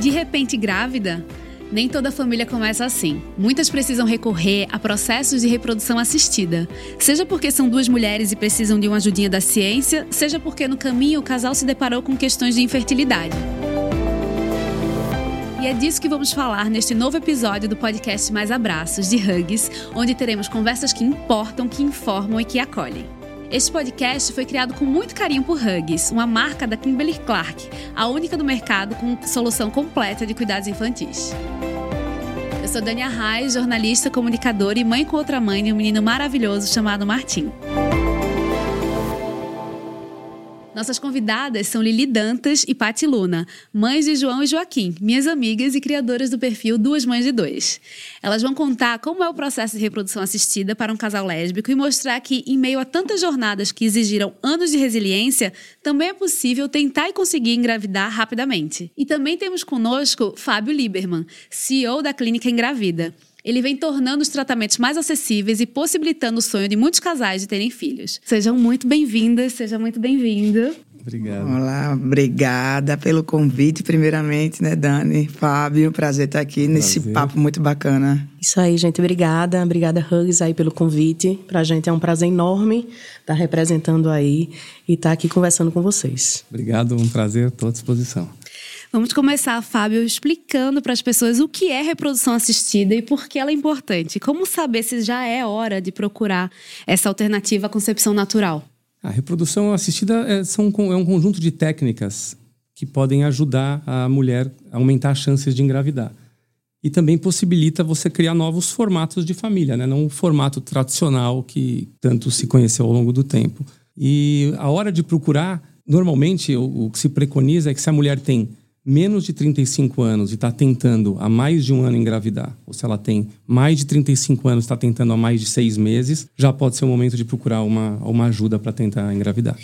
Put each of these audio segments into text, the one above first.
De repente grávida? Nem toda família começa assim. Muitas precisam recorrer a processos de reprodução assistida. Seja porque são duas mulheres e precisam de uma ajudinha da ciência, seja porque no caminho o casal se deparou com questões de infertilidade. E é disso que vamos falar neste novo episódio do podcast Mais Abraços, de Hugs, onde teremos conversas que importam, que informam e que acolhem. Este podcast foi criado com muito carinho por Hugs, uma marca da Kimberly Clark, a única do mercado com solução completa de cuidados infantis. Eu sou Dania Reis, jornalista, comunicadora e mãe com outra mãe de um menino maravilhoso chamado Martim. Nossas convidadas são Lili Dantas e Pati Luna, mães de João e Joaquim, minhas amigas e criadoras do perfil Duas Mães de Dois. Elas vão contar como é o processo de reprodução assistida para um casal lésbico e mostrar que, em meio a tantas jornadas que exigiram anos de resiliência, também é possível tentar e conseguir engravidar rapidamente. E também temos conosco Fábio Lieberman, CEO da Clínica Engravida. Ele vem tornando os tratamentos mais acessíveis e possibilitando o sonho de muitos casais de terem filhos. Sejam muito bem-vindas, seja muito bem-vindo. Obrigado. Olá, obrigada pelo convite, primeiramente, né, Dani? Fábio, prazer estar aqui prazer. nesse papo muito bacana. Isso aí, gente, obrigada. Obrigada, Hugs, aí pelo convite. Pra gente é um prazer enorme estar representando aí e estar aqui conversando com vocês. Obrigado, um prazer, estou à disposição. Vamos começar, Fábio, explicando para as pessoas o que é reprodução assistida e por que ela é importante. Como saber se já é hora de procurar essa alternativa à concepção natural? A reprodução assistida é, são, é um conjunto de técnicas que podem ajudar a mulher a aumentar as chances de engravidar. E também possibilita você criar novos formatos de família, né? não o formato tradicional que tanto se conheceu ao longo do tempo. E a hora de procurar, normalmente o, o que se preconiza é que se a mulher tem menos de 35 anos e está tentando há mais de um ano engravidar, ou se ela tem mais de 35 anos e está tentando há mais de seis meses, já pode ser o momento de procurar uma, uma ajuda para tentar engravidar.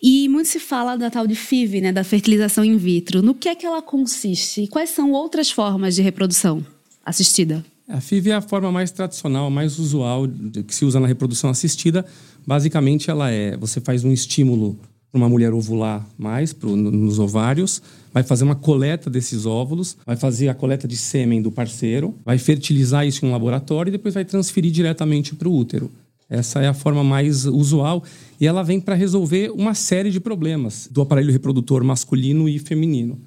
E muito se fala da tal de FIV, né, da fertilização in vitro. No que é que ela consiste e quais são outras formas de reprodução assistida? A FIV é a forma mais tradicional, mais usual que se usa na reprodução assistida. Basicamente, ela é: você faz um estímulo para uma mulher ovular mais pro, nos ovários, vai fazer uma coleta desses óvulos, vai fazer a coleta de sêmen do parceiro, vai fertilizar isso em um laboratório e depois vai transferir diretamente para o útero. Essa é a forma mais usual e ela vem para resolver uma série de problemas do aparelho reprodutor masculino e feminino.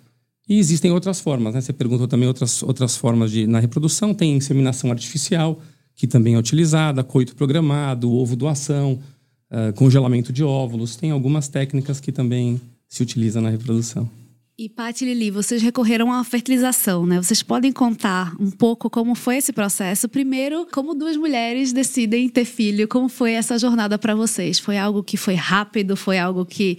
E existem outras formas, né? Você perguntou também outras, outras formas de, na reprodução. Tem inseminação artificial, que também é utilizada, coito programado, ovo doação, uh, congelamento de óvulos. Tem algumas técnicas que também se utilizam na reprodução. E Paty e Lili, vocês recorreram à fertilização, né? Vocês podem contar um pouco como foi esse processo? Primeiro, como duas mulheres decidem ter filho, como foi essa jornada para vocês? Foi algo que foi rápido? Foi algo que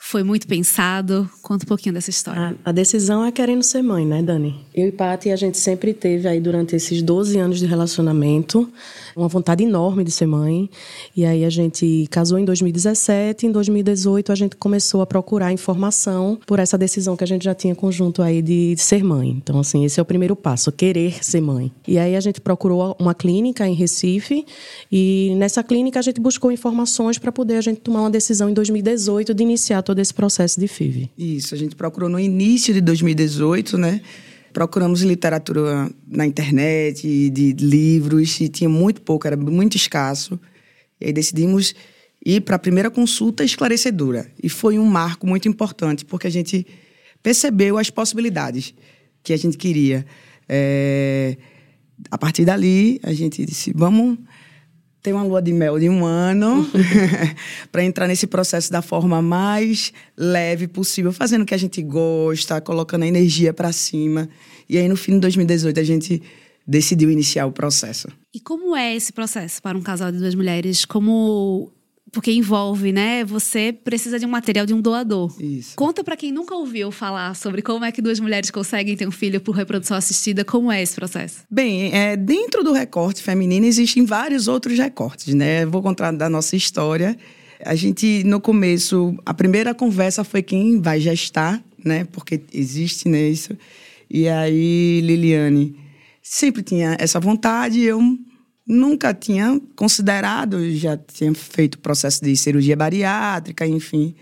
foi muito pensado? Conta um pouquinho dessa história. A, a, decisão é querendo ser mãe, né, Dani? Eu e Paty, a gente sempre teve aí durante esses 12 anos de relacionamento uma vontade enorme de ser mãe. E aí a gente casou em 2017, em 2018 a gente começou a procurar informação por essa decisão que a gente já tinha conjunto aí de ser mãe. Então, assim, esse é o primeiro passo, querer ser mãe. E aí a gente procurou uma clínica em Recife e nessa clínica a gente buscou informações para poder a gente tomar uma decisão em 2018 de iniciar todo esse processo de FIV. Isso, a gente procurou no início de 2018, né? Procuramos literatura na internet, de livros, e tinha muito pouco, era muito escasso. E aí decidimos ir para a primeira consulta esclarecedora. E foi um marco muito importante, porque a gente percebeu as possibilidades que a gente queria. É... A partir dali, a gente disse: vamos ter uma lua de mel de um ano para entrar nesse processo da forma mais leve possível, fazendo o que a gente gosta, colocando a energia para cima. E aí no fim de 2018 a gente decidiu iniciar o processo. E como é esse processo para um casal de duas mulheres? Como porque envolve, né? Você precisa de um material de um doador. Isso. Conta para quem nunca ouviu falar sobre como é que duas mulheres conseguem ter um filho por reprodução assistida, como é esse processo? Bem, é, dentro do recorte feminino existem vários outros recortes, né? Vou contar da nossa história. A gente, no começo, a primeira conversa foi quem vai gestar, né? Porque existe né, isso. E aí, Liliane sempre tinha essa vontade, eu nunca tinha considerado, já tinha feito processo de cirurgia bariátrica, enfim.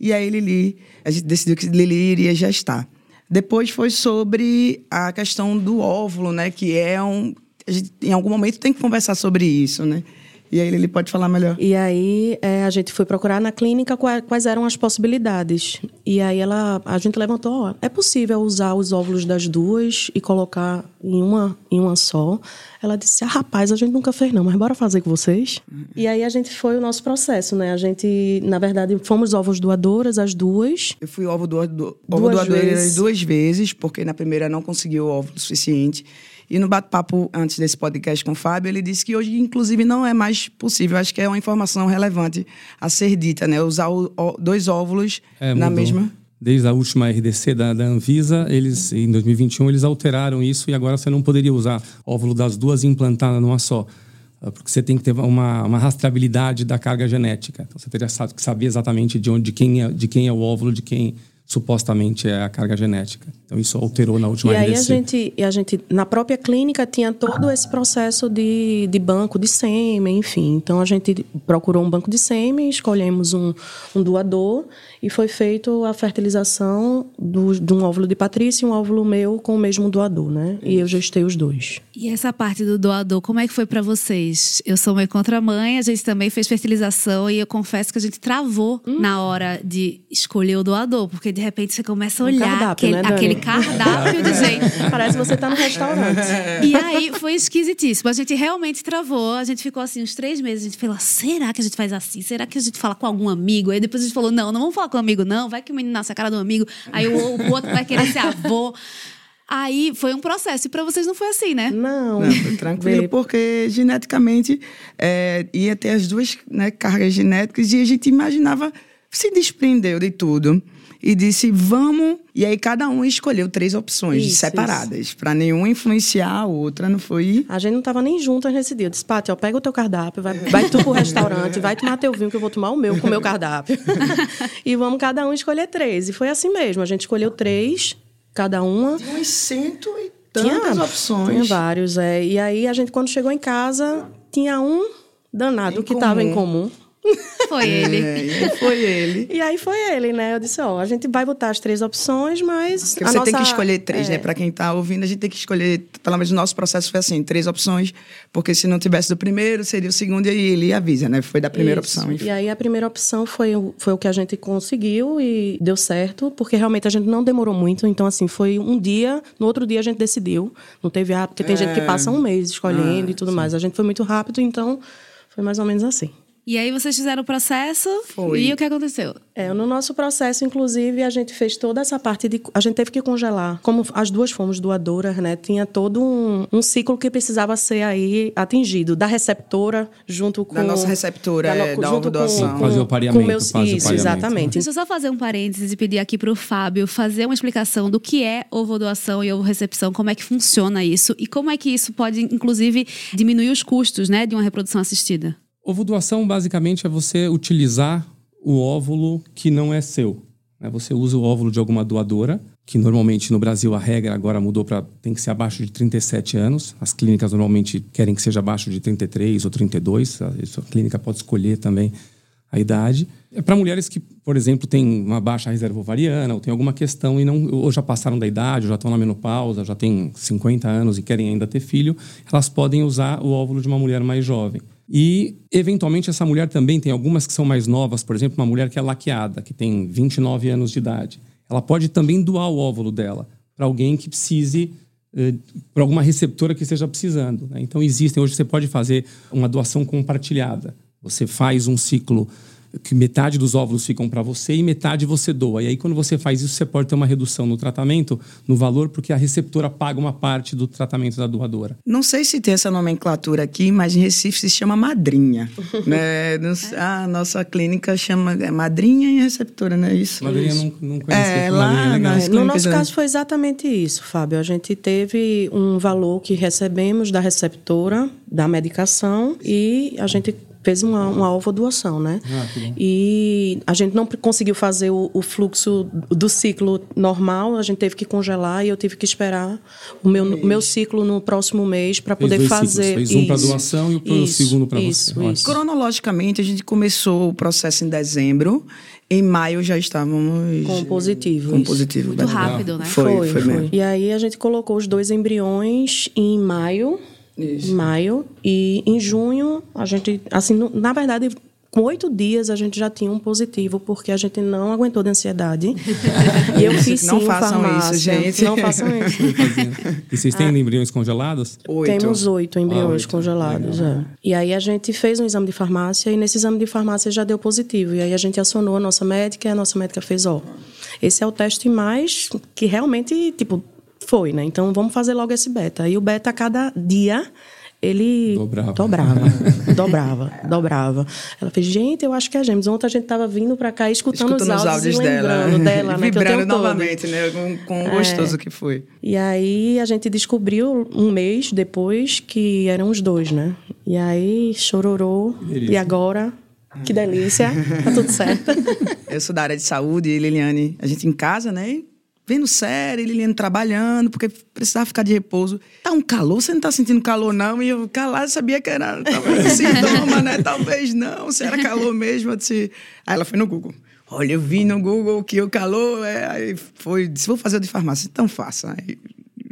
E aí Lili, a gente decidiu que Lili iria gestar. Depois foi sobre a questão do óvulo, né? Que é um. A gente, em algum momento tem que conversar sobre isso, né? E aí ele pode falar melhor. E aí é, a gente foi procurar na clínica quais eram as possibilidades. E aí ela, a gente levantou, ó, é possível usar os óvulos das duas e colocar em uma, em uma só. Ela disse, ah, rapaz, a gente nunca fez não, mas bora fazer com vocês. Uhum. E aí a gente foi o nosso processo, né? A gente, na verdade, fomos ovos doadoras, as duas. Eu fui ovo, do, do, ovo doadora duas vezes, porque na primeira não conseguiu o óvulo suficiente. E no bate-papo antes desse podcast com o Fábio, ele disse que hoje, inclusive, não é mais possível. Acho que é uma informação relevante a ser dita, né? Usar o, o, dois óvulos é, na mesma. Desde a última RDC da, da, Anvisa, eles em 2021 eles alteraram isso e agora você não poderia usar óvulo das duas implantar numa só ah, porque você tem que ter uma, uma rastreabilidade da carga genética. Então, você teria que saber exatamente de onde, de quem é, de quem é o óvulo, de quem supostamente é a carga genética. Então isso alterou na última e aí a gente, e a gente na própria clínica tinha todo esse processo de, de banco de sêmen, enfim. Então a gente procurou um banco de sêmen, escolhemos um, um doador e foi feito a fertilização do, de um óvulo de Patrícia e um óvulo meu com o mesmo doador, né? E eu gestei os dois. E essa parte do doador, como é que foi para vocês? Eu sou mãe contra mãe, a gente também fez fertilização e eu confesso que a gente travou hum. na hora de escolher o doador, porque de repente você começa a olhar um cardápio, aquele, né, aquele cardápio de gente. Parece que você tá no restaurante. E aí foi esquisitíssimo. A gente realmente travou, a gente ficou assim uns três meses, a gente falou, será que a gente faz assim? Será que a gente fala com algum amigo? Aí depois a gente falou, não, não vamos falar com um amigo, não. Vai que o menino nasce a cara do amigo. Aí o, o outro vai querer ser avô. Aí foi um processo. E para vocês não foi assim, né? Não. não foi tranquilo, porque geneticamente é, ia ter as duas né, cargas genéticas e a gente imaginava, se desprendeu de tudo e disse: vamos. E aí cada um escolheu três opções isso, separadas, para nenhuma influenciar a outra, não foi? A gente não tava nem juntas nesse dia. Eu disse: Pati, ó, pega o teu cardápio, vai, vai tu pro restaurante, vai tomar teu vinho, que eu vou tomar o meu com o meu cardápio. e vamos cada um escolher três. E foi assim mesmo. A gente escolheu três, cada uma. Tinha uns cento e tantas tinha, opções. Tinha vários, é. E aí a gente, quando chegou em casa, tinha um danado em que estava em comum. Foi ele. É, foi ele. E aí foi ele, né? Eu disse, ó, a gente vai botar as três opções, mas. Porque você nossa... tem que escolher três, né? é. né? Para quem tá ouvindo, a gente tem que escolher, pelo menos o nosso processo foi assim, três opções, porque se não tivesse do primeiro, seria o segundo, e aí ele avisa, né? Foi da primeira Isso. opção. Enfim. E aí a primeira opção foi, foi o que a gente conseguiu e deu certo, porque realmente a gente não demorou muito. Então, assim, foi um dia, no outro dia a gente decidiu. Não teve, ah, porque tem é. gente que passa um mês escolhendo ah, e tudo sim. mais. A gente foi muito rápido, então foi mais ou menos assim. E aí vocês fizeram o processo Foi. e o que aconteceu? É, no nosso processo, inclusive, a gente fez toda essa parte de. A gente teve que congelar. Como as duas fomos doadoras, né? Tinha todo um, um ciclo que precisava ser aí atingido. Da receptora junto com. Da nossa receptora, da, é, da junto com, fazer o pareamento. Com meus, isso, exatamente. Deixa eu só fazer um parênteses e pedir aqui para o Fábio fazer uma explicação do que é ovo doação e ovo recepção, como é que funciona isso e como é que isso pode, inclusive, diminuir os custos né, de uma reprodução assistida. Ovo doação basicamente é você utilizar o óvulo que não é seu. Né? Você usa o óvulo de alguma doadora, que normalmente no Brasil a regra agora mudou para tem que ser abaixo de 37 anos. As clínicas normalmente querem que seja abaixo de 33 ou 32. A, a clínica pode escolher também a idade. É para mulheres que, por exemplo, têm uma baixa reserva ovariana ou tem alguma questão e não ou já passaram da idade, ou já estão na menopausa, já têm 50 anos e querem ainda ter filho, elas podem usar o óvulo de uma mulher mais jovem. E, eventualmente, essa mulher também tem algumas que são mais novas, por exemplo, uma mulher que é laqueada, que tem 29 anos de idade. Ela pode também doar o óvulo dela para alguém que precise, eh, para alguma receptora que esteja precisando. Né? Então, existem, hoje você pode fazer uma doação compartilhada. Você faz um ciclo que metade dos óvulos ficam para você e metade você doa. E aí, quando você faz isso, você pode ter uma redução no tratamento, no valor, porque a receptora paga uma parte do tratamento da doadora. Não sei se tem essa nomenclatura aqui, mas em Recife se chama madrinha. né? A nossa clínica chama é madrinha e receptora, não é isso? Madrinha não, não conhecia. É, lá, é no nosso caso foi exatamente isso, Fábio. A gente teve um valor que recebemos da receptora da medicação e a gente fez uma, uma alva doação, né? Ah, e a gente não conseguiu fazer o, o, fluxo do ciclo normal, a gente teve que congelar e eu tive que esperar o meu, o meu ciclo no próximo mês para poder fazer. Ciclos. Fez um para doação e o segundo para você. Isso. Cronologicamente, a gente começou o processo em dezembro Em maio já estávamos. Com positivo. Com isso. positivo. Muito rápido, né? Foi, foi, mesmo. E aí a gente colocou os dois embriões em maio. Isso. Em maio. E em junho, a gente. Assim, na verdade, com oito dias a gente já tinha um positivo, porque a gente não aguentou de ansiedade. e eu fiz sim Não façam farmácia. isso, gente. Não façam isso. E vocês têm embriões congelados? Oito. Temos oito embriões Ah, oito. congelados. é. E aí a gente fez um exame de farmácia e nesse exame de farmácia já deu positivo. E aí a gente acionou a nossa médica e a nossa médica fez, ó, esse é o teste mais que realmente, tipo, foi, né? Então vamos fazer logo esse beta. E o beta a cada dia ele Dobrava. dobrava, dobrava, dobrava. Ela fez, gente, eu acho que é gêmeos. Ontem a gente tava vindo pra cá escutando, Escutando os áudios, e lembrando dela, né? que eu Vibrando tenho todo. novamente, né? Com, com o gostoso que foi. E aí a gente descobriu um mês depois que eram os dois, né? E aí chororou. E agora, que delícia, tá tudo certo. Eu sou da área de saúde e Liliane, a gente em casa, né? Vendo série, Liliane trabalhando, porque precisava ficar de repouso. Tá um calor, você não tá sentindo calor, não? E eu calado sabia que era talvez sintoma, né? Talvez não, se era calor mesmo. Eu disse... Aí ela foi no Google. Olha, eu vi no Google que o calor é. Aí foi, disse, vou fazer o de farmácia. Então faça. Aí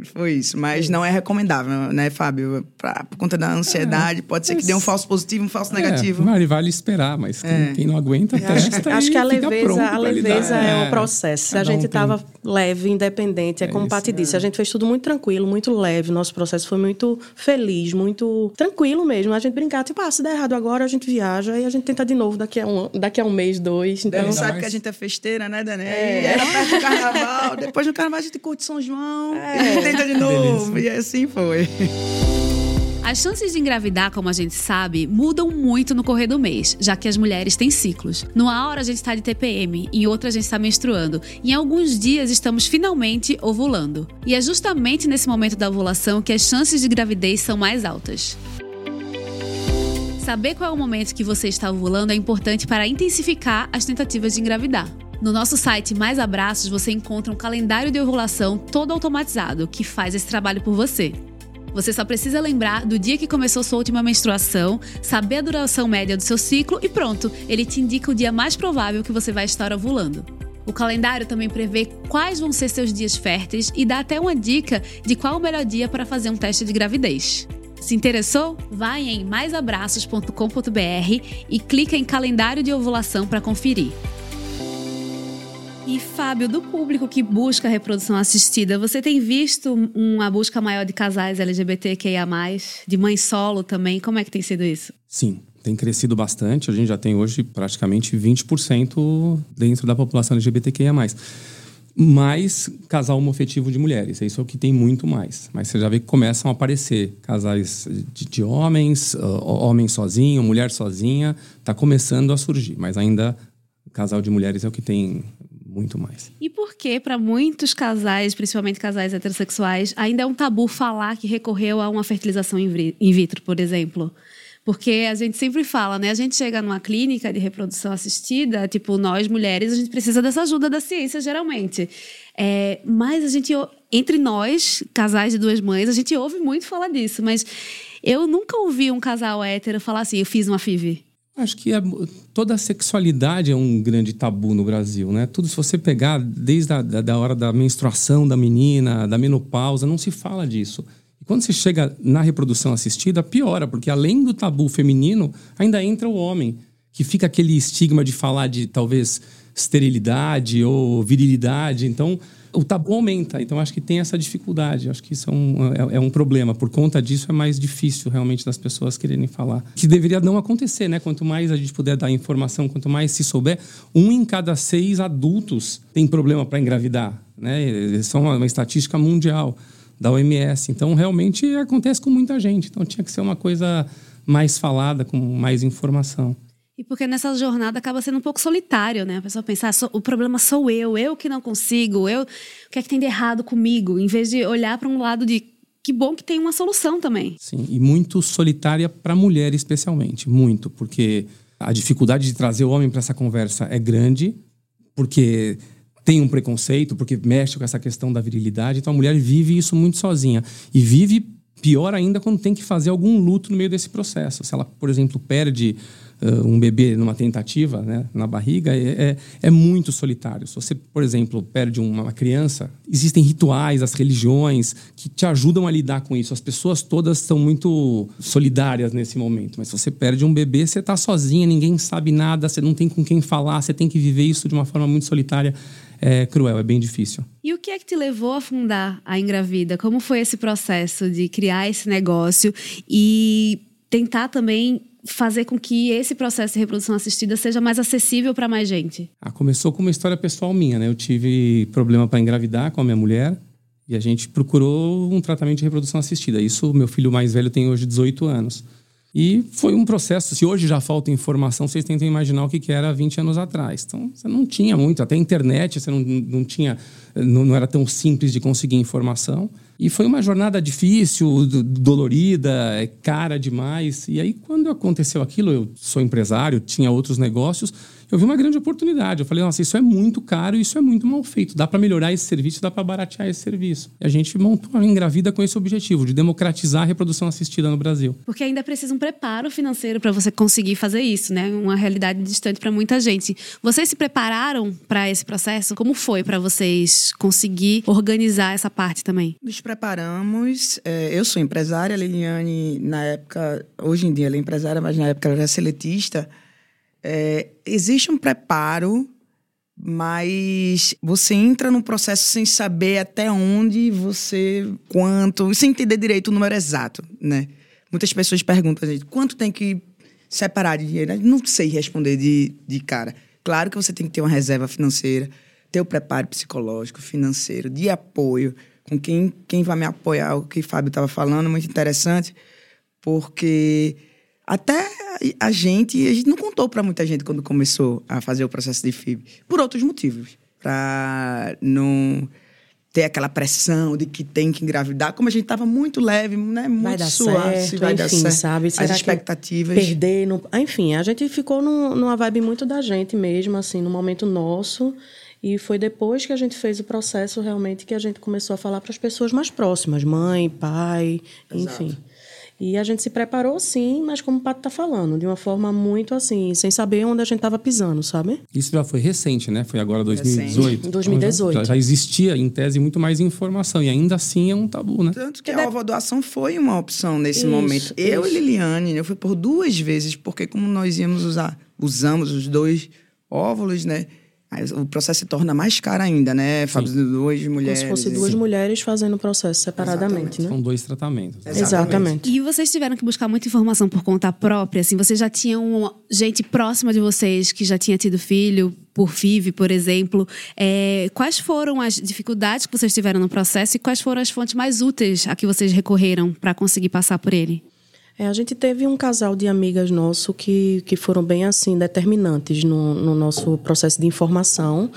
foi isso. Mas não é recomendável, né, Fábio? Pra, por conta da ansiedade, pode ser que dê um falso positivo, um falso negativo. É, vale, vale esperar, mas quem, quem não aguenta, testa Acho e que a leveza, a leveza é o processo. Se a gente tem- estava leve, independente, é, como isso, Paty disse, a gente fez tudo muito tranquilo, muito leve. Nosso processo foi muito feliz, muito tranquilo mesmo. A gente brincar, tipo, ah, se der errado agora, a gente viaja e a gente tenta de novo daqui a um, daqui a um mês, dois. Então, Dani sabe mais- que a gente é festeira, né, Dani? E era perto do carnaval. Depois do carnaval a gente curte São João. E tenta de novo. E assim foi. As chances de engravidar, como a gente sabe, mudam muito no correr do mês, já que as mulheres têm ciclos. Numa hora a gente está de TPM, em outra a gente está menstruando, e em alguns dias estamos finalmente ovulando. E é justamente nesse momento da ovulação que as chances de gravidez são mais altas. Saber qual é o momento que você está ovulando é importante para intensificar as tentativas de engravidar. No nosso site Mais Abraços você encontra um calendário de ovulação todo automatizado que faz esse trabalho por você. Você só precisa lembrar do dia que começou sua última menstruação, saber a duração média do seu ciclo e pronto, ele te indica o dia mais provável que você vai estar ovulando. O calendário também prevê quais vão ser seus dias férteis e dá até uma dica de qual o melhor dia para fazer um teste de gravidez. Se interessou? Vai em maisabraços.com.br e clica em calendário de ovulação para conferir. E Fábio, do público que busca reprodução assistida, você tem visto uma busca maior de casais LGBTQIA+, de mãe solo também? Como é que tem sido isso? Sim, tem crescido bastante. A gente já tem hoje praticamente 20% dentro da população LGBTQIA+. Mais casal homofetivo de mulheres, isso é o que tem muito mais. Mas você já vê que começam a aparecer casais de, de homens, uh, homem sozinho, mulher sozinha, está começando a surgir. Mas ainda casal de mulheres é o que tem muito mais. E por que, para muitos casais, principalmente casais heterossexuais, ainda é um tabu falar que recorreu a uma fertilização in vi- in vitro, por exemplo? Porque a gente sempre fala, né? A gente chega numa clínica de reprodução assistida, tipo, nós mulheres, a gente precisa dessa ajuda da ciência, geralmente. É, mas a gente, entre nós, casais de duas mães, a gente ouve muito falar disso. Mas eu nunca ouvi um casal hétero falar assim, eu fiz uma FIV. Acho que é- toda a sexualidade é um grande tabu no Brasil, né? Tudo, se você pegar desde a da, hora da menstruação da menina, da menopausa, não se fala disso. E quando você chega na reprodução assistida, piora, porque além do tabu feminino, ainda entra o homem, que fica aquele estigma de falar de talvez esterilidade ou virilidade. Então, o tabu aumenta. Então, acho que tem essa dificuldade. Acho que isso é um, é, é um problema. Por conta disso, é mais difícil realmente das pessoas quererem falar. Que deveria não acontecer, né? Quanto mais a gente puder dar informação, quanto mais se souber, um em cada seis adultos tem problema para engravidar, né? Isso é uma, uma estatística mundial da OMS. Então, realmente acontece com muita gente. Então, tinha que ser uma coisa mais falada, com mais informação. E porque nessa jornada acaba sendo um pouco solitário, né? A pessoa pensar, "Ah, o problema sou eu, eu que não consigo, eu, o que é que tem de errado comigo? Em vez de olhar para um lado de que bom que tem uma solução também. Sim, e muito solitária para mulher especialmente, muito, porque a dificuldade de trazer o homem para essa conversa é grande, porque tem um preconceito, porque mexe com essa questão da virilidade, então a mulher vive isso muito sozinha e vive pior ainda quando tem que fazer algum luto no meio desse processo. Se ela, por exemplo, perde um bebê numa tentativa, né, na barriga, é, é, é, muito solitário. Se você, por exemplo, perde uma criança, existem rituais, as religiões que te ajudam a lidar com isso. As pessoas todas são muito solidárias nesse momento. Mas se você perde um bebê, você está sozinha, ninguém sabe nada, você não tem com quem falar, você tem que viver isso de uma forma muito solitária é cruel, é bem difícil. E o que é que te levou a fundar a Engravida? Como foi esse processo de criar esse negócio e tentar também fazer com que esse processo de reprodução assistida seja mais acessível para mais gente? Ah, começou com uma história pessoal minha, né? Eu tive problema para engravidar com a minha mulher e a gente procurou um tratamento de reprodução assistida. Isso, meu filho mais velho tem hoje 18 anos. E foi um processo. Se hoje já falta informação, vocês tentam imaginar o que era 20 anos atrás. Então, você não tinha muito. Até internet, você não, não tinha. Não, não era tão simples de conseguir informação. E foi uma jornada difícil, dolorida, é cara demais. E aí, quando aconteceu aquilo, eu sou empresário, tinha outros negócios eu vi uma grande oportunidade. Eu falei, nossa, isso é muito caro e isso é muito mal feito. Dá para melhorar esse serviço, dá para baratear esse serviço. E a gente montou a Engravida com esse objetivo, de democratizar a reprodução assistida no Brasil. Porque ainda precisa um preparo financeiro para você conseguir fazer isso, né? Uma realidade distante para muita gente. Vocês se prepararam para esse processo? Como foi para vocês conseguir organizar essa parte também? Nos preparamos. É, eu sou empresária, a Liliane, na época, hoje em dia ela é empresária, mas na época ela era seletista. É, existe um preparo, mas você entra no processo sem saber até onde você, quanto, sem entender direito o número exato, né? Muitas pessoas perguntam, gente, quanto tem que separar de dinheiro? Não sei responder de, de cara. Claro que você tem que ter uma reserva financeira, ter o preparo psicológico, financeiro, de apoio, com quem, quem vai me apoiar, o que o Fábio estava falando, muito interessante, porque até a gente, a gente não contou para muita gente quando começou a fazer o processo de FIB, por outros motivos. Para não ter aquela pressão de que tem que engravidar, como a gente estava muito leve, né? Muito vai dar suave, certo, vai enfim, dar certo. sabe? Será As expectativas. Perder, no... enfim, a gente ficou no, numa vibe muito da gente mesmo, assim, no momento nosso. E foi depois que a gente fez o processo realmente que a gente começou a falar para as pessoas mais próximas, mãe, pai, Exato. enfim. E a gente se preparou sim, mas como o Pato está falando, de uma forma muito assim, sem saber onde a gente estava pisando, sabe? Isso já foi recente, né? Foi agora 2018. 2018. Já, já, existia, em tese, muito mais informação. E ainda assim é um tabu, né? Tanto que a ovodoação foi uma opção nesse isso, momento. Isso. Eu e Liliane, eu fui por duas vezes, porque como nós íamos usar, usamos os dois óvulos, né? Aí o processo se torna mais caro ainda, né? Fábio, duas mulheres. Como se fosse duas mulheres fazendo o processo separadamente, Exatamente. né? São dois tratamentos. Exatamente. Exatamente. E vocês tiveram que buscar muita informação por conta própria, assim? Vocês já tinham gente próxima de vocês que já tinha tido filho por FIV, por exemplo. É, quais foram as dificuldades que vocês tiveram no processo e quais foram as fontes mais úteis a que vocês recorreram para conseguir passar por ele? É, a gente teve um casal de amigas nosso que, que foram bem assim determinantes no, no nosso processo de informação.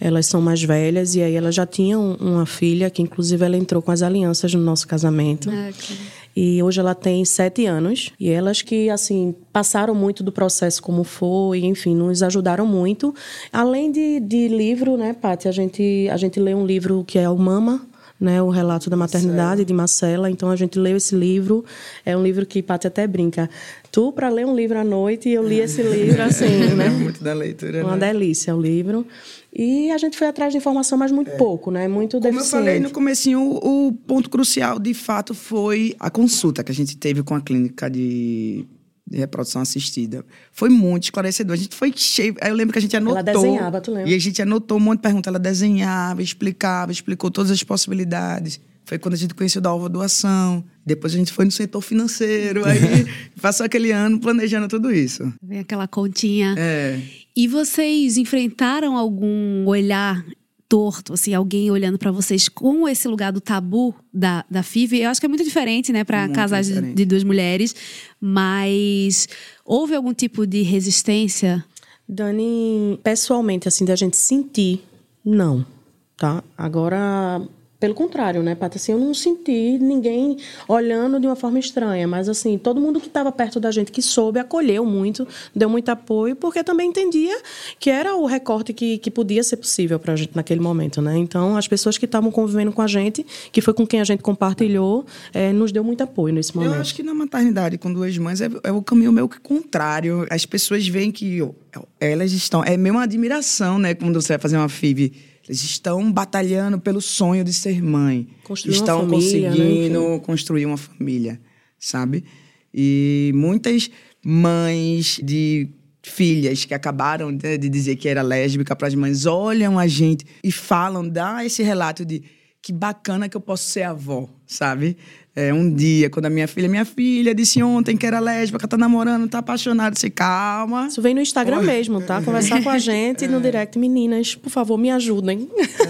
Elas são mais velhas e aí elas já tinham uma filha que inclusive ela entrou com as alianças no nosso casamento. Ah, okay. E hoje ela tem sete anos. E elas que, assim, passaram muito do processo como foi, enfim, nos ajudaram muito. Além de, de livro, né, Paty? A gente, a gente lê um livro que é o Mama, né, o relato da maternidade de Marcela. Então a gente leu esse livro. É um livro que Paty até brinca. Tu para ler um livro à noite e eu li esse livro assim, né? muito da leitura. Uma né? delícia o livro. E a gente foi atrás de informação, mas muito é. pouco, né? Muito Como deficiente. Como eu falei no comecinho, o, o ponto crucial de fato foi a consulta que a gente teve com a clínica de de reprodução assistida. Foi muito esclarecedor. A gente foi cheio. Eu lembro que a gente anotou. Ela desenhava, tu lembra? E a gente anotou um monte de perguntas. Ela desenhava, explicava, explicou todas as possibilidades. Foi quando a gente conheceu da Alva Doação. Depois a gente foi no setor financeiro. Aí passou aquele ano planejando tudo isso. Vem aquela continha. É. E vocês enfrentaram algum olhar torto, assim, alguém olhando para vocês com esse lugar do tabu da, da FIV. Eu acho que é muito diferente, né, para casais de, de, duas mulheres, mas houve algum tipo de resistência? Dani, pessoalmente, assim, da gente sentir, não, tá? Agora, Pelo contrário, né, Paty? Assim, eu não senti ninguém olhando de uma forma estranha, mas assim, todo mundo que estava perto da gente, que soube, acolheu muito, deu muito apoio, porque também entendia que era o recorte que, que podia ser possível para a gente naquele momento, né? Então, as pessoas que estavam convivendo com a gente, que foi com quem a gente compartilhou, é, nos deu muito apoio nesse momento. Eu acho que na maternidade com duas mães é, é o caminho meio que contrário. As pessoas veem que elas estão... É meio uma admiração, né? Quando você vai fazer uma FIV eles estão batalhando pelo sonho de ser mãe. Construir estão uma família, conseguindo né? construir uma família, sabe? E muitas mães de filhas que acabaram de, de dizer que era lésbica para as mães olham a gente e falam, dá esse relato de que bacana que eu posso ser avó, sabe? É, um dia, quando a minha filha, minha filha disse ontem que era lésbica, tá namorando, tá apaixonada, disse, calma. Isso vem no Instagram mesmo, tá? Conversar com a gente no direct. Meninas, por favor, me ajudem.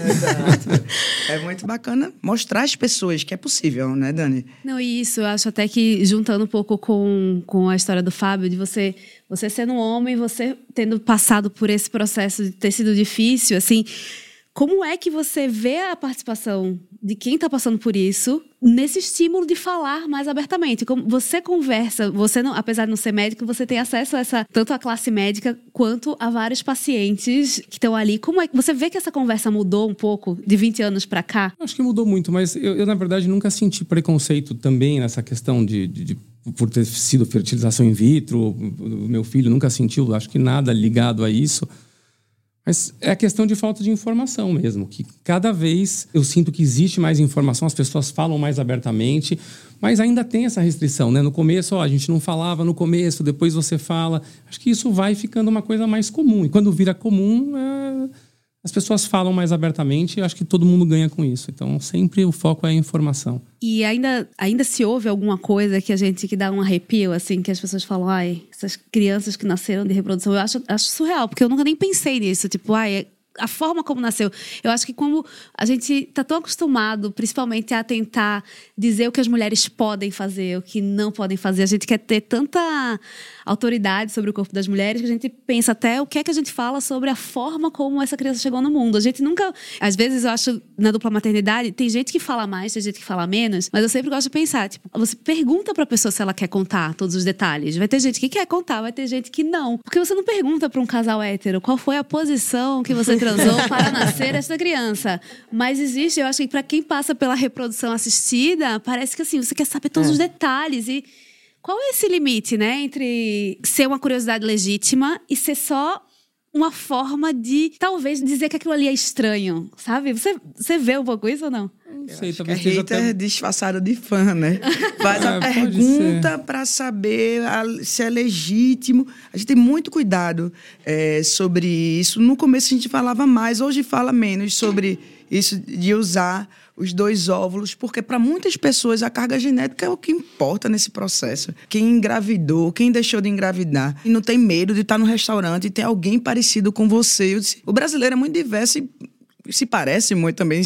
Exato. É muito bacana mostrar às pessoas que é possível, né, Dani? Não, e isso, eu acho até que juntando um pouco com, com a história do Fábio, de você, você sendo um homem, você tendo passado por esse processo de ter sido difícil, assim, como é que você vê a participação de quem está passando por isso nesse estímulo de falar mais abertamente? Como você conversa, você não, apesar de não ser médico, você tem acesso a essa tanto à classe médica quanto a vários pacientes que estão ali. Como é que você vê que essa conversa mudou um pouco de 20 anos para cá? Acho que mudou muito, mas eu, eu, na verdade nunca senti preconceito também nessa questão de, de, de por ter sido fertilização in vitro. Meu filho nunca sentiu, acho que nada ligado a isso. Mas é a questão de falta de informação mesmo, que cada vez eu sinto que existe mais informação, as pessoas falam mais abertamente, mas ainda tem essa restrição, né? No começo, ó, a gente não falava no começo, depois você fala. Acho que isso vai ficando uma coisa mais comum. E quando vira comum, é... as pessoas falam mais abertamente e acho que todo mundo ganha com isso. Então, sempre o foco é a informação. E ainda, ainda se ouve alguma coisa que a gente que dá um arrepio, assim, que as pessoas falam, ai, essas crianças que nasceram de reprodução, eu acho, acho surreal, porque eu nunca nem pensei nisso. Tipo, ai, a forma como nasceu. Eu acho que como a gente está tão acostumado, principalmente a tentar dizer o que as mulheres podem fazer, o que não podem fazer, a gente quer ter tanta autoridade sobre o corpo das mulheres que a gente pensa até o que é que a gente fala sobre a forma como essa criança chegou no mundo. A gente nunca, às vezes eu acho na dupla maternidade, tem gente que fala mais, tem gente que fala menos, mas eu sempre gosto de pensar, tipo, você pergunta para a pessoa se ela quer contar todos os detalhes. Vai ter gente que quer contar, vai ter gente que não. Porque você não pergunta para um casal hétero qual foi a posição que você transou para nascer esta criança. Mas existe, eu acho que para quem passa pela reprodução assistida, parece que assim, você quer saber todos é. os detalhes e qual é esse limite, né, entre ser uma curiosidade legítima e ser só uma forma de talvez dizer que aquilo ali é estranho, sabe? Você, você vê um pouco isso ou não? Não sei, talvez que é hater até... disfarçado de fã, né? Faz a é, pergunta para saber se é legítimo. A gente tem muito cuidado é, sobre isso. No começo a gente falava mais, hoje fala menos sobre isso de usar os dois óvulos, porque para muitas pessoas a carga genética é o que importa nesse processo. Quem engravidou, quem deixou de engravidar, e não tem medo de estar no restaurante e ter alguém parecido com você. O brasileiro é muito diverso e se parece muito também.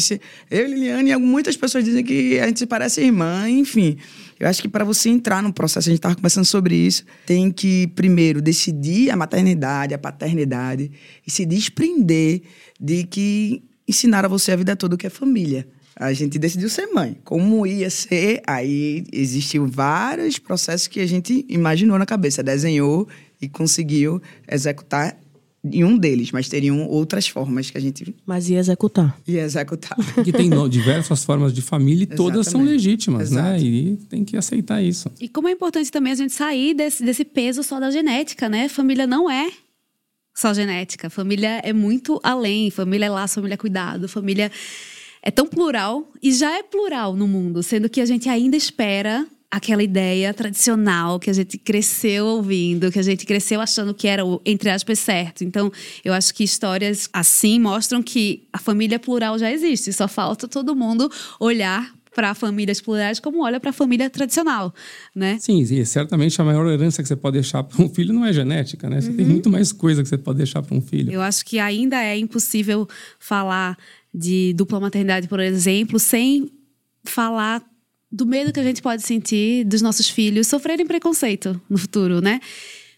Eu e Liliane, muitas pessoas dizem que a gente se parece irmã, enfim. Eu acho que para você entrar no processo, a gente estava conversando sobre isso, tem que primeiro decidir a maternidade, a paternidade e se desprender de que ensinaram a você a vida toda o que é família. A gente decidiu ser mãe. Como ia ser, aí existiu vários processos que a gente imaginou na cabeça, desenhou e conseguiu executar em um deles, mas teriam outras formas que a gente. Mas ia executar. Ia executar. Que tem diversas formas de família e todas são legítimas, né? Exato. né? E tem que aceitar isso. E como é importante também a gente sair desse, desse peso só da genética, né? Família não é só genética. Família é muito além. Família é laço, família é cuidado, família é tão plural e já é plural no mundo, sendo que a gente ainda espera aquela ideia tradicional que a gente cresceu ouvindo, que a gente cresceu achando que era o, entre aspas, certo. Então, eu acho que histórias assim mostram que a família plural já existe, só falta todo mundo olhar para famílias plurais como olha para a família tradicional, né? Sim, e certamente a maior herança que você pode deixar para um filho não é genética, né? Você uhum. tem muito mais coisa que você pode deixar para um filho. Eu acho que ainda é impossível falar de dupla maternidade, por exemplo, sem falar do medo que a gente pode sentir dos nossos filhos sofrerem preconceito no futuro, né?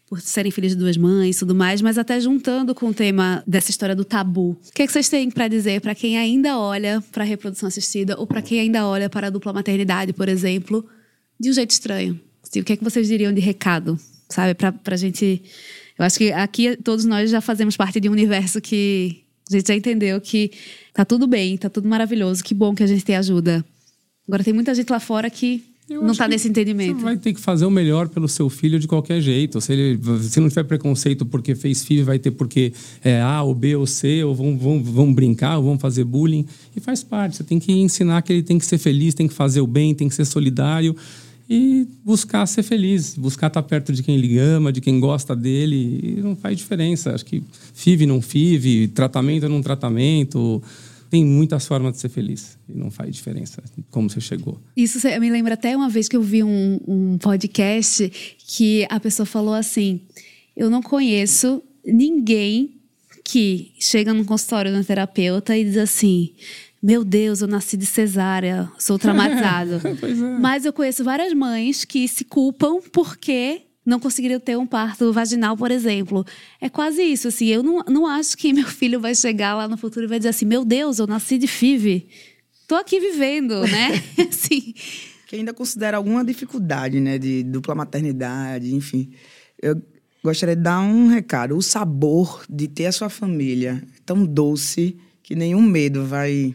por serem filhos de duas mães e tudo mais, mas até juntando com o tema dessa história do tabu. O que, é que vocês têm para dizer para quem ainda olha para a reprodução assistida ou para quem ainda olha para a dupla maternidade, por exemplo, de um jeito estranho? O que é que vocês diriam de recado, sabe, para a gente... Eu acho que aqui todos nós já fazemos parte de um universo que a gente já entendeu que tá tudo bem, tá tudo maravilhoso, que bom que a gente tem ajuda. Agora tem muita gente lá fora que eu não está nesse entendimento. Você vai ter que fazer o melhor pelo seu filho de qualquer jeito. Se ele se não tiver preconceito porque fez filho, vai ter porque é A ou B ou C, ou vão, vão, vão brincar, ou vão fazer bullying. E faz parte. Você tem que ensinar que ele tem que ser feliz, tem que fazer o bem, tem que ser solidário e buscar ser feliz, buscar estar perto de quem ele ama, de quem gosta dele. E não faz diferença. Acho que FIV não FIV, tratamento não tratamento tem muitas formas de ser feliz e não faz diferença como você chegou. Isso me lembra até uma vez que eu vi um, um podcast que a pessoa falou assim: Eu não conheço ninguém que chega num consultório de terapeuta e diz assim. Meu Deus, eu nasci de cesárea, sou traumatizado. é. Mas eu conheço várias mães que se culpam porque não conseguiria ter um parto vaginal, por exemplo. É quase isso, assim. Eu não, não acho que meu filho vai chegar lá no futuro e vai dizer assim: meu Deus, eu nasci de FIV. Tô aqui vivendo, né? assim. Que ainda considera alguma dificuldade, né? De dupla maternidade, enfim. Eu gostaria de dar um recado. O sabor de ter a sua família é tão doce que nenhum medo vai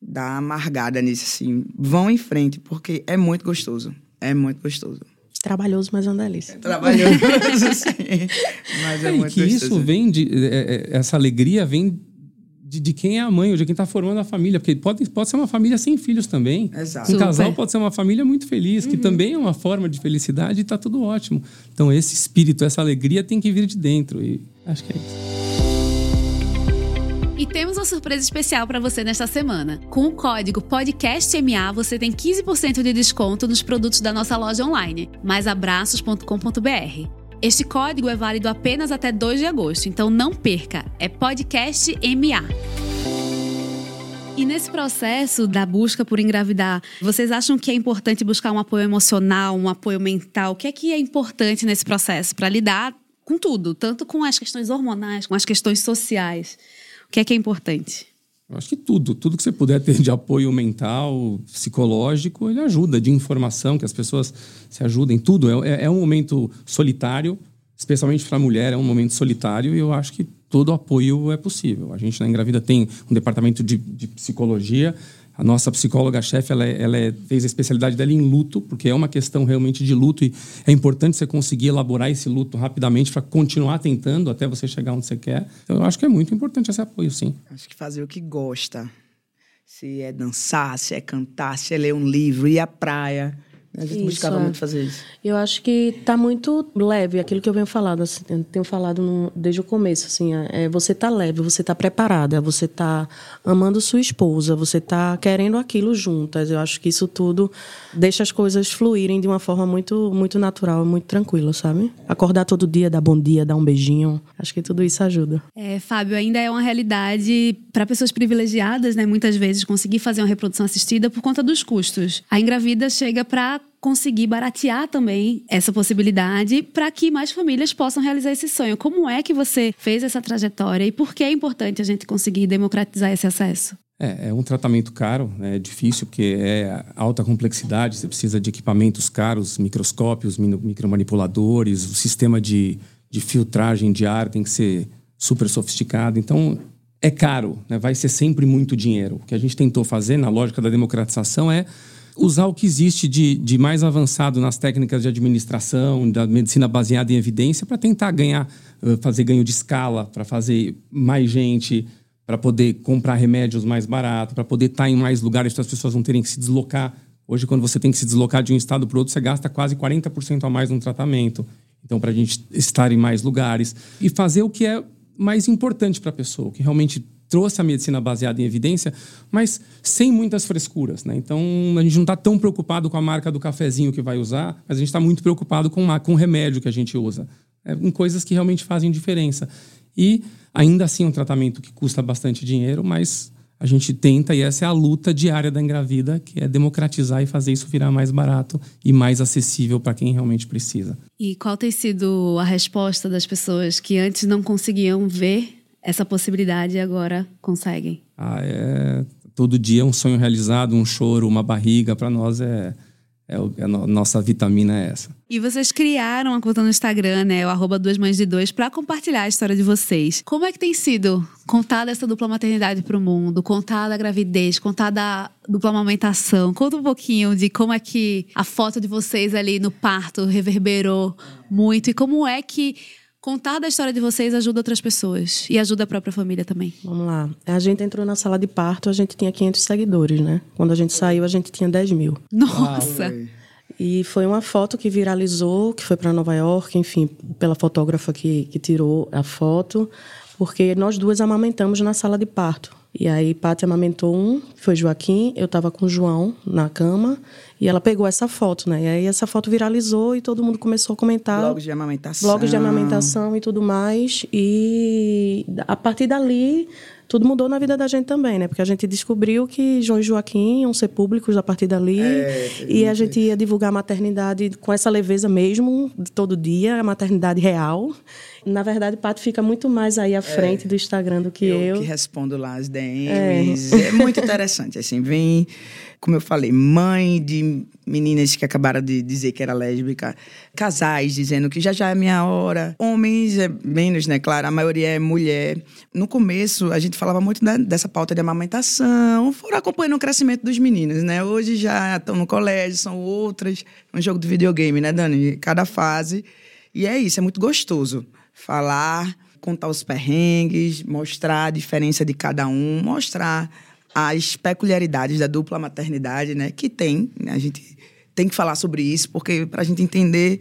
dar amargada nisso, assim. Vão em frente, porque é muito gostoso. É muito gostoso. Trabalhoso, mas é uma delícia. É trabalhoso, sim. Mas é, é muito que isso vem de. É, é, essa alegria vem de, de, quem é a mãe ou de quem está formando a família. Porque pode, pode ser uma família sem filhos também. Exato. Um casal pode ser uma família muito feliz, que uhum. também é uma forma de felicidade e está tudo ótimo. Então, esse espírito, essa alegria tem que vir de dentro. E acho que é isso. E temos uma surpresa especial para você nesta semana. Com o código PODCASTMA, você tem 15% de desconto nos produtos da nossa loja online, maisabraços.com.br. Este código é válido apenas até 2 de agosto, então não perca. É PODCASTMA. E nesse processo da busca por engravidar, vocês acham que é importante buscar um apoio emocional, um apoio mental? O que é que é importante nesse processo para lidar com tudo, tanto com as questões hormonais, com as questões sociais? O que é que é importante? Eu acho que tudo, tudo que você puder ter de apoio mental, psicológico, ele ajuda, de informação, que as pessoas se ajudem, tudo. É, é um momento solitário, especialmente para a mulher, é um momento solitário, e eu acho que todo apoio é possível. A gente na Engravida tem um departamento de, de psicologia, a nossa psicóloga-chefe, ela, é, ela é, fez a especialidade dela em luto, porque é uma questão realmente de luto e é importante você conseguir elaborar esse luto rapidamente para continuar tentando até você chegar onde você quer. Então, eu acho que é muito importante esse apoio, sim. Acho que fazer o que gosta. Se é dançar, se é cantar, se é ler um livro, ir à praia a gente isso, buscava é. muito fazer isso. Eu acho que está muito leve, aquilo que eu venho falando, assim, eu tenho falado no, desde o começo, assim, é, é você está leve, você está preparada, você está amando sua esposa, você está querendo aquilo juntas. Eu acho que isso tudo deixa as coisas fluírem de uma forma muito, muito natural, muito tranquila, sabe? Acordar todo dia, dar bom dia, dar um beijinho, acho que tudo isso ajuda. É, Fábio, ainda é uma realidade para pessoas privilegiadas, né? Muitas vezes conseguir fazer uma reprodução assistida por conta dos custos. A engravida chega para conseguir baratear também essa possibilidade para que mais famílias possam realizar esse sonho. Como é que você fez essa trajetória e por que é importante a gente conseguir democratizar esse acesso? É, é um tratamento caro, né? é difícil porque é alta complexidade, você precisa de equipamentos caros, microscópios, micromanipuladores, o sistema de, de filtragem de ar tem que ser super sofisticado. Então, é caro, né? vai ser sempre muito dinheiro. O que a gente tentou fazer na lógica da democratização é usar o que existe de, de mais avançado nas técnicas de administração, da medicina baseada em evidência, para tentar ganhar, fazer ganho de escala, para fazer mais gente, para poder comprar remédios mais barato, para poder estar tá em mais lugares para as pessoas não terem que se deslocar. Hoje, quando você tem que se deslocar de um estado para outro, você gasta quase 40% a mais no tratamento. Então, para a gente estar em mais lugares e fazer o que é mais importante para a pessoa, o que realmente trouxe a medicina baseada em evidência, mas sem muitas frescuras. Né? Então, a gente não está tão preocupado com a marca do cafezinho que vai usar, mas a gente está muito preocupado com, com o remédio que a gente usa, é, em coisas que realmente fazem diferença. E, ainda assim, é um tratamento que custa bastante dinheiro, mas a gente tenta, e essa é a luta diária da Engravida, que é democratizar e fazer isso virar mais barato e mais acessível para quem realmente precisa. E qual tem sido a resposta das pessoas que antes não conseguiam ver essa possibilidade e agora conseguem? Ah, é todo dia um sonho realizado, um choro, uma barriga, para nós é é, o, é a nossa vitamina é essa. E vocês criaram a conta no Instagram, né? O arroba duas mães de dois, para compartilhar a história de vocês. Como é que tem sido contar dessa dupla maternidade para o mundo? Contar da gravidez, contar da dupla amamentação? Conta um pouquinho de como é que a foto de vocês ali no parto reverberou muito e como é que Contar da história de vocês ajuda outras pessoas e ajuda a própria família também. Vamos lá. A gente entrou na sala de parto, a gente tinha 500 seguidores, né? Quando a gente saiu, a gente tinha 10 mil. Nossa! e foi uma foto que viralizou, que foi para Nova York, enfim, pela fotógrafa que, que tirou a foto, porque nós duas amamentamos na sala de parto. E aí, Paty amamentou um, foi Joaquim, eu estava com o João na cama, e ela pegou essa foto, né? E aí essa foto viralizou e todo mundo começou a comentar. Blogs de amamentação. Blogs de amamentação e tudo mais. E a partir dali, tudo mudou na vida da gente também, né? Porque a gente descobriu que João e Joaquim iam ser públicos a partir dali. É, e a gente ia divulgar a maternidade com essa leveza mesmo, de todo dia, a maternidade real. Na verdade, Pato fica muito mais aí à frente é, do Instagram do que eu. Eu que respondo lá as DMs. É, é muito interessante, assim, vem como eu falei, mãe de meninas que acabaram de dizer que era lésbica, casais dizendo que já já é minha hora, homens é menos, né? Claro, a maioria é mulher. No começo, a gente falava muito né, dessa pauta de amamentação, foram acompanhando o crescimento dos meninos, né? Hoje já estão no colégio, são outras, um jogo de videogame, né, Dani? Cada fase. E é isso, é muito gostoso falar, contar os perrengues, mostrar a diferença de cada um, mostrar as peculiaridades da dupla maternidade, né? Que tem, né? a gente tem que falar sobre isso, porque para a gente entender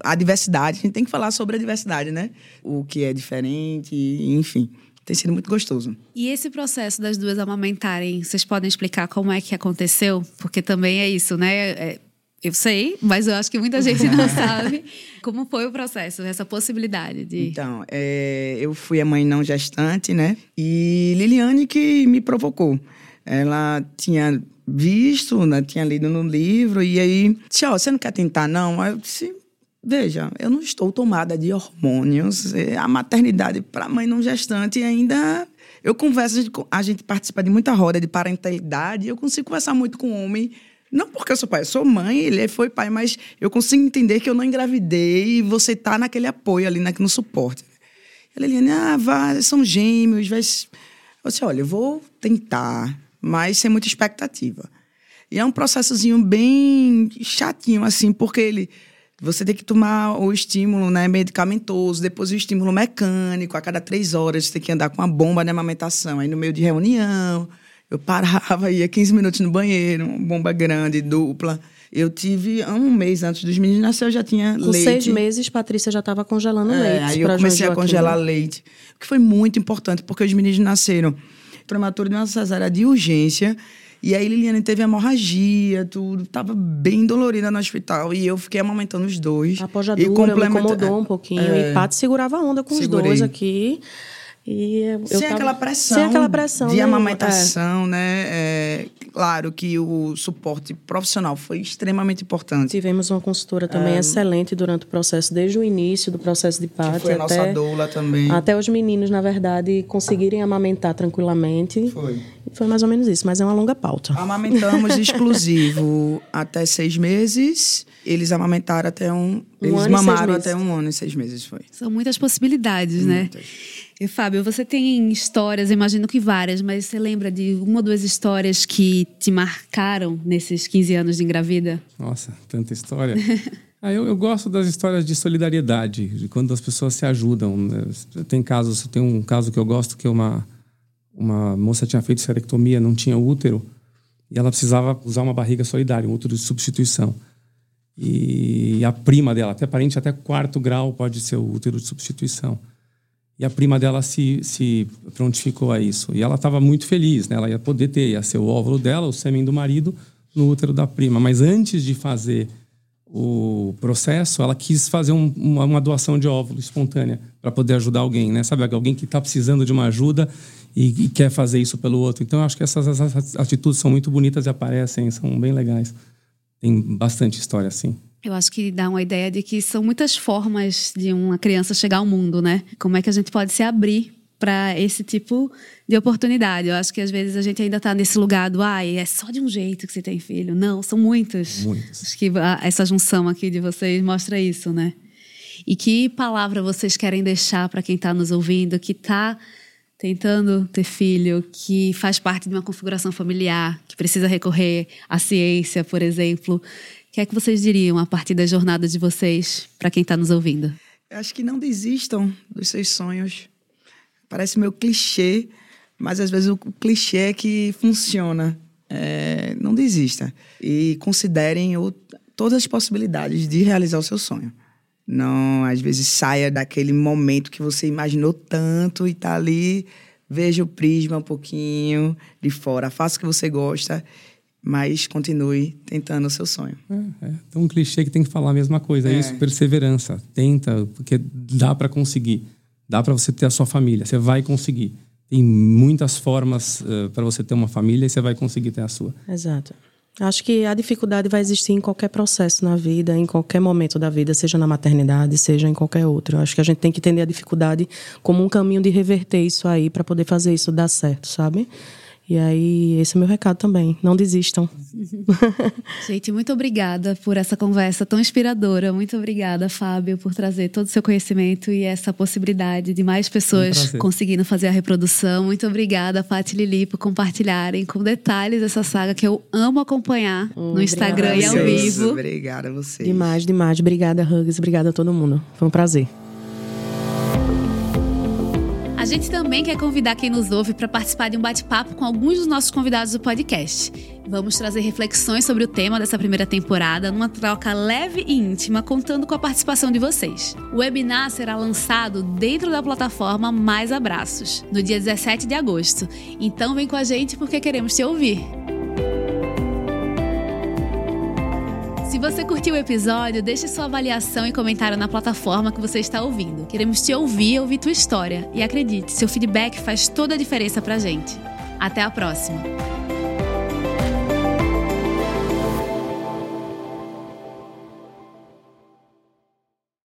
a diversidade, a gente tem que falar sobre a diversidade, né? O que é diferente, enfim. Tem sido muito gostoso. E esse processo das duas amamentarem, vocês podem explicar como é que aconteceu? Porque também é isso, né? É, eu sei, mas eu acho que muita gente não sabe como foi o processo, essa possibilidade de. Então, é, eu fui a mãe não gestante, né? E Liliane que me provocou. Ela tinha visto, né? tinha lido no livro, e aí disse: Ó, oh, você não quer tentar, não? Eu disse: Veja, eu não estou tomada de hormônios. É, a maternidade para mãe não gestante ainda. Eu converso, a gente, a gente participa de muita roda de parentalidade, eu consigo conversar muito com homem não porque eu sou pai, eu sou mãe, ele foi pai, mas eu consigo entender que eu não engravidei e você tá naquele apoio ali, no suporte. Ela Liliane, ah, vai, são gêmeos, vai. Eu disse, olha, eu vou tentar, mas sem muita expectativa. E é um processozinho bem chatinho, assim, porque ele. Você tem que tomar o estímulo né, medicamentoso, depois o estímulo mecânico. A cada três horas você tem que andar com a bomba de amamentação. Aí no meio de reunião, eu parava, ia 15 minutos no banheiro, bomba grande, dupla. Eu tive um mês antes dos meninos nascer, eu já tinha Com leite. seis meses, Patrícia já estava congelando é, leite. Aí eu comecei a congelar leite. O que foi muito importante, porque os meninos nasceram prematuro de uma cesárea de urgência. E aí Liliane teve hemorragia, tudo. Tava bem dolorida no hospital. E eu fiquei amamentando os dois. A pojadura e complementa... me incomodou um pouquinho. É, e Paty segurava a onda com Segurei. os dois aqui. E sem tava... aquela pressão. Sem aquela pressão. De amamentação, é. né? É, claro que o suporte profissional foi extremamente importante. Tivemos uma consultora também é, excelente durante o processo, desde o início do processo de parto. Foi a até, nossa doula também. Até os meninos, na verdade, conseguirem amamentar tranquilamente. Foi. Foi mais ou menos isso, mas é uma longa pauta. Amamentamos exclusivo até seis meses. Eles amamentaram até um. um eles mamaram até um ano e seis meses, foi. São muitas possibilidades, né? muitas. né? E Fábio, você tem histórias, imagino que várias, mas você lembra de uma ou duas histórias que te marcaram nesses 15 anos de engravida? Nossa, tanta história. ah, eu, eu, gosto das histórias de solidariedade, de quando as pessoas se ajudam. Né? Tem casos, tem um caso que eu gosto que é uma uma moça tinha feito esterectomia, não tinha útero, e ela precisava usar uma barriga solidária, um útero de substituição. E a prima dela, até parente até quarto grau pode ser o útero de substituição. E a prima dela se, se prontificou a isso. E ela estava muito feliz, né? Ela ia poder ter, ia ser o óvulo dela, o sêmen do marido, no útero da prima. Mas antes de fazer o processo, ela quis fazer um, uma, uma, doação de óvulo espontânea para poder ajudar alguém, né? Sabe, alguém que está precisando de uma ajuda e, e, quer fazer isso pelo outro. Então, eu acho que essas, essas atitudes são muito bonitas e aparecem, são bem legais. Tem bastante história assim. Eu acho que dá uma ideia de que são muitas formas de uma criança chegar ao mundo, né? Como é que a gente pode se abrir para esse tipo de oportunidade. Eu acho que às vezes a gente ainda está nesse lugar do, ai, é só de um jeito que você tem filho. Não, são muitas. Muitas. Acho que essa junção aqui de vocês mostra isso, né? E que palavra vocês querem deixar para quem está nos ouvindo, que está tentando ter filho, que faz parte de uma configuração familiar, que precisa recorrer à ciência, por exemplo. O que é que vocês diriam a partir da jornada de vocês para quem está nos ouvindo? Eu acho que não desistam dos seus sonhos Parece meio clichê, mas às vezes o clichê é que funciona. É, não desista. E considerem o, todas as possibilidades de realizar o seu sonho. Não, às vezes, saia daquele momento que você imaginou tanto e tá ali. Veja o prisma um pouquinho de fora. Faça o que você gosta, mas continue tentando o seu sonho. É, é. Tem um clichê que tem que falar a mesma coisa. É, é isso, perseverança. Tenta, porque dá para conseguir. Dá para você ter a sua família, você vai conseguir. Tem muitas formas uh, para você ter uma família e você vai conseguir ter a sua. Exato. Acho que a dificuldade vai existir em qualquer processo na vida, em qualquer momento da vida, seja na maternidade, seja em qualquer outro. Acho que a gente tem que entender a dificuldade como um caminho de reverter isso aí para poder fazer isso dar certo, sabe? E aí, esse é o meu recado também. Não desistam. Gente, muito obrigada por essa conversa tão inspiradora. Muito obrigada, Fábio, por trazer todo o seu conhecimento e essa possibilidade de mais pessoas um conseguindo fazer a reprodução. Muito obrigada, Paty e Lili, por compartilharem com detalhes essa saga que eu amo acompanhar hum, no Instagram e ao vivo. Obrigada a vocês. Demais, demais. Obrigada, Hugs. Obrigada a todo mundo. Foi um prazer. A gente também quer convidar quem nos ouve para participar de um bate-papo com alguns dos nossos convidados do podcast. Vamos trazer reflexões sobre o tema dessa primeira temporada numa troca leve e íntima, contando com a participação de vocês. O webinar será lançado dentro da plataforma Mais Abraços, no dia 17 de agosto. Então vem com a gente porque queremos te ouvir. Se você curtiu o episódio, deixe sua avaliação e comentário na plataforma que você está ouvindo. Queremos te ouvir ouvir tua história. E acredite, seu feedback faz toda a diferença pra gente. Até a próxima!